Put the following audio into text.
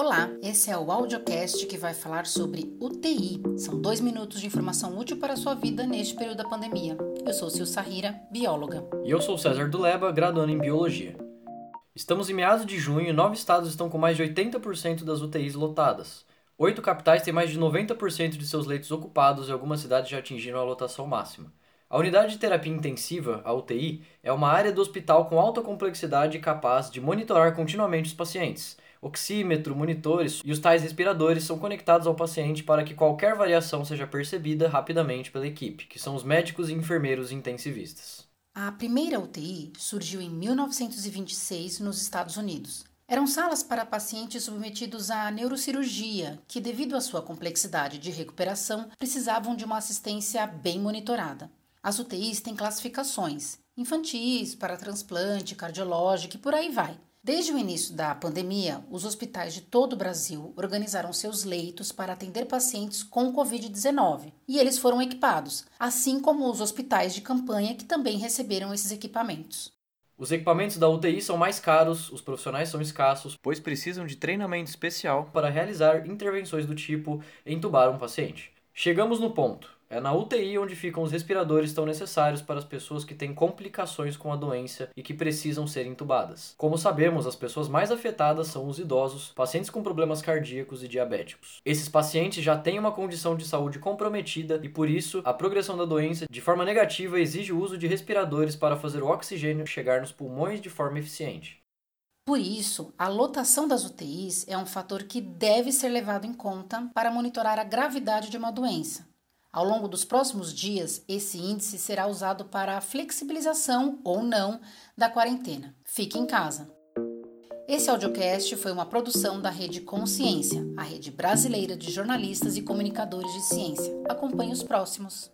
Olá, esse é o audiocast que vai falar sobre UTI. São dois minutos de informação útil para a sua vida neste período da pandemia. Eu sou Sil Sahira, bióloga. E eu sou César Duleba, graduando em Biologia. Estamos em meados de junho e nove estados estão com mais de 80% das UTIs lotadas. Oito capitais têm mais de 90% de seus leitos ocupados e algumas cidades já atingiram a lotação máxima. A unidade de terapia intensiva, a UTI, é uma área do hospital com alta complexidade capaz de monitorar continuamente os pacientes oxímetro, monitores e os tais respiradores são conectados ao paciente para que qualquer variação seja percebida rapidamente pela equipe, que são os médicos e enfermeiros intensivistas. A primeira UTI surgiu em 1926 nos Estados Unidos. Eram salas para pacientes submetidos à neurocirurgia, que, devido à sua complexidade de recuperação, precisavam de uma assistência bem monitorada. As UTIs têm classificações: infantis, para transplante, cardiológico e por aí vai. Desde o início da pandemia, os hospitais de todo o Brasil organizaram seus leitos para atender pacientes com Covid-19 e eles foram equipados, assim como os hospitais de campanha que também receberam esses equipamentos. Os equipamentos da UTI são mais caros, os profissionais são escassos, pois precisam de treinamento especial para realizar intervenções do tipo entubar um paciente. Chegamos no ponto. É na UTI onde ficam os respiradores tão necessários para as pessoas que têm complicações com a doença e que precisam ser intubadas. Como sabemos, as pessoas mais afetadas são os idosos, pacientes com problemas cardíacos e diabéticos. Esses pacientes já têm uma condição de saúde comprometida e, por isso, a progressão da doença de forma negativa exige o uso de respiradores para fazer o oxigênio chegar nos pulmões de forma eficiente. Por isso, a lotação das UTIs é um fator que deve ser levado em conta para monitorar a gravidade de uma doença ao longo dos próximos dias, esse índice será usado para a flexibilização ou não da quarentena. Fique em casa. Esse audiocast foi uma produção da Rede Consciência, a rede brasileira de jornalistas e comunicadores de ciência. Acompanhe os próximos.